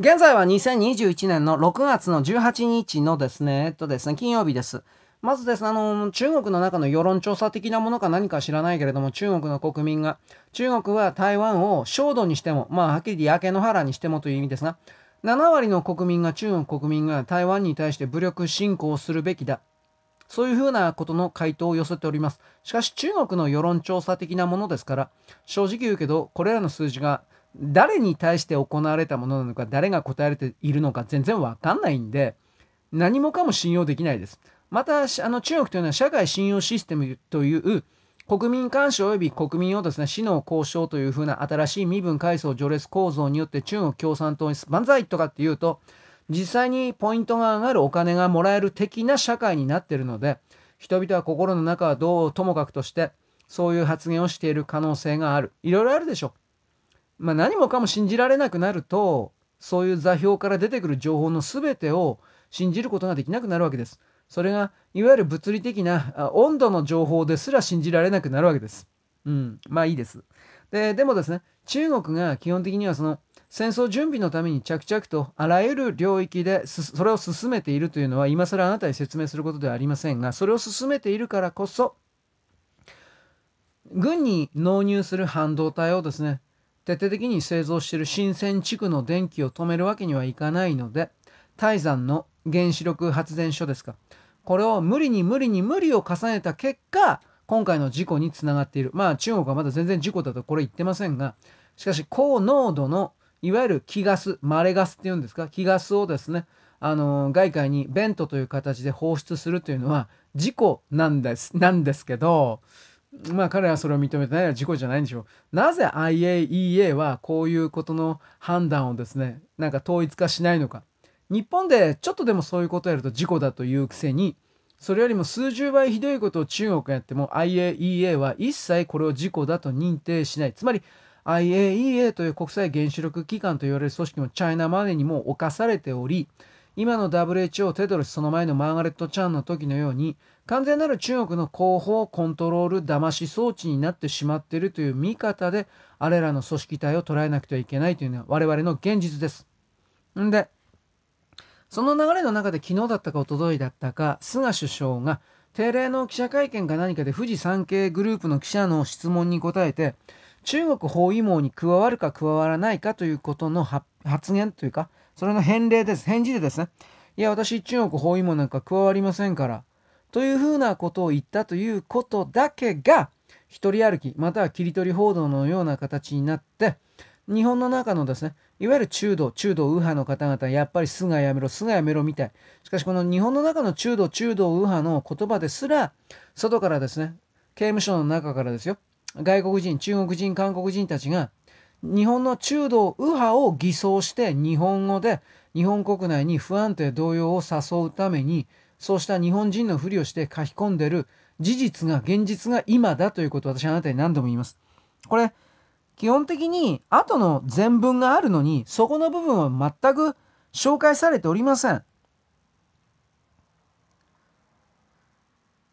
現在は2021年の6月の18日のですね、えっとですね、金曜日です。まずですね、あの、中国の中の世論調査的なものか何か知らないけれども、中国の国民が、中国は台湾を焦土にしても、まあ、はっきり言って焼け野原にしてもという意味ですが、7割の国民が、中国国民が台湾に対して武力侵攻するべきだ。そういうふうなことの回答を寄せております。しかし中国の世論調査的なものですから、正直言うけど、これらの数字が誰に対して行われたものなのか、誰が答えているのか全然わかんないんで、何もかも信用できないです。また、あの中国というのは社会信用システムという国民監視及び国民をですね、死の交渉というふうな新しい身分階層序列構造によって中国共産党に万歳とかっていうと、実際にポイントが上がるお金がもらえる的な社会になっているので、人々は心の中はどうともかくとして、そういう発言をしている可能性がある。いろいろあるでしょう。まあ、何もかも信じられなくなるとそういう座標から出てくる情報の全てを信じることができなくなるわけです。それがいわゆる物理的な温度の情報ですら信じられなくなるわけです。うん、まあいいです。ででもですね中国が基本的にはその戦争準備のために着々とあらゆる領域でそれを進めているというのは今更あなたに説明することではありませんがそれを進めているからこそ軍に納入する半導体をですね徹底的に製造している新鮮地区の電気を止めるわけにはいかないので泰山の原子力発電所ですか。これを無理に無理に無理を重ねた結果今回の事故につながっている。まあ中国はまだ全然事故だとこれ言ってませんがしかし高濃度のいわゆる気ガスマレガスっていうんですか気ガスをですねあの外界にベントという形で放出するというのは事故なんですなんですけどまあ彼はそれを認めてないのは事故じゃないんでしょう。なぜ IAEA はこういうことの判断をですね、なんか統一化しないのか。日本でちょっとでもそういうことをやると事故だというくせに、それよりも数十倍ひどいことを中国がやっても IAEA は一切これを事故だと認定しない。つまり IAEA という国際原子力機関と言われる組織もチャイナマネーにも侵されており、今の WHO テドロスその前のマーガレット・チャンの時のように完全なる中国の広報コントロール騙し装置になってしまっているという見方であれらの組織体を捉えなくてはいけないというのは我々の現実です。んでその流れの中で昨日だったか一昨日だったか菅首相が定例の記者会見か何かで富士山系グループの記者の質問に答えて中国包囲網に加わるか加わらないかということの発発言というかそれの返礼です。返事でですね。いや、私、中国包囲網なんか加わりませんから。というふうなことを言ったということだけが、一人歩き、または切り取り報道のような形になって、日本の中のですね、いわゆる中道、中道右派の方々、やっぱり菅やめろ、菅やめろみたい。しかし、この日本の中の中道、中道右派の言葉ですら、外からですね、刑務所の中からですよ、外国人、中国人、韓国人たちが、日本の中道右派を偽装して日本語で日本国内に不安定動揺を誘うためにそうした日本人のふりをして書き込んでる事実が現実が今だということを私はあなたに何度も言います。これ基本的に後の全文があるのにそこの部分は全く紹介されておりません。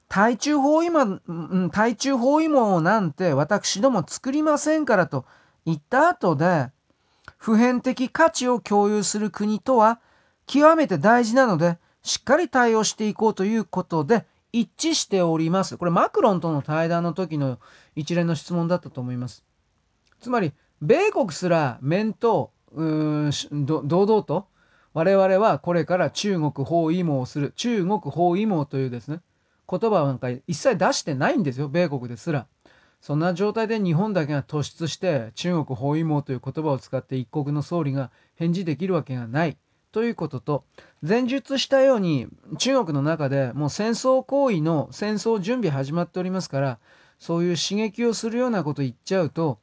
対中包囲網、対中包囲網なんて私ども作りませんからと言った後で、普遍的価値を共有する国とは極めて大事なので、しっかり対応していこうということで一致しております。これマクロンとの対談の時の一連の質問だったと思います。つまり、米国すら面と堂々と我々はこれから中国包囲網をする中国包囲網というですね言葉なんか一切出してないんですよ米国ですらそんな状態で日本だけが突出して中国包囲網という言葉を使って一国の総理が返事できるわけがない。ということと前述したように中国の中でもう戦争行為の戦争準備始まっておりますからそういう刺激をするようなこと言っちゃうと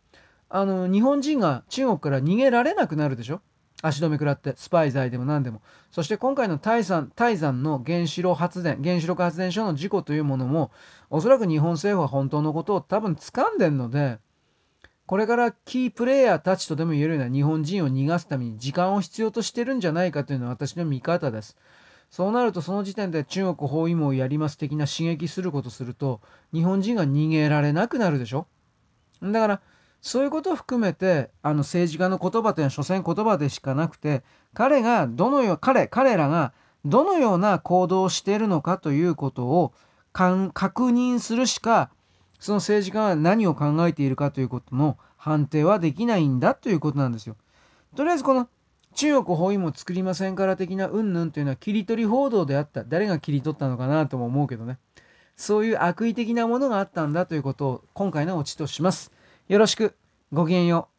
あの日本人が中国から逃げられなくなるでしょ？足止め食らってスパイ罪でも何でもそして今回の泰山泰山の原子炉発電原子力発電所の事故というものもおそらく日本政府は本当のことを多分掴んでるのでこれからキープレイヤーたちとでも言えるような日本人を逃がすために時間を必要としてるんじゃないかというのは私の見方です。そうなるとその時点で中国包囲網をやります的な刺激することすると日本人が逃げられなくなるでしょだからそういうことを含めてあの政治家の言葉というのは所詮言葉でしかなくて彼がどのよう彼彼らがどのような行動をしているのかということを確認するしかその政治家が何を考えているかということの判定はできないんだということなんですよ。とりあえずこの中国包囲網作りませんから的なうんぬんというのは切り取り報道であった誰が切り取ったのかなとも思うけどねそういう悪意的なものがあったんだということを今回のオチとします。よろしくごきげんよう。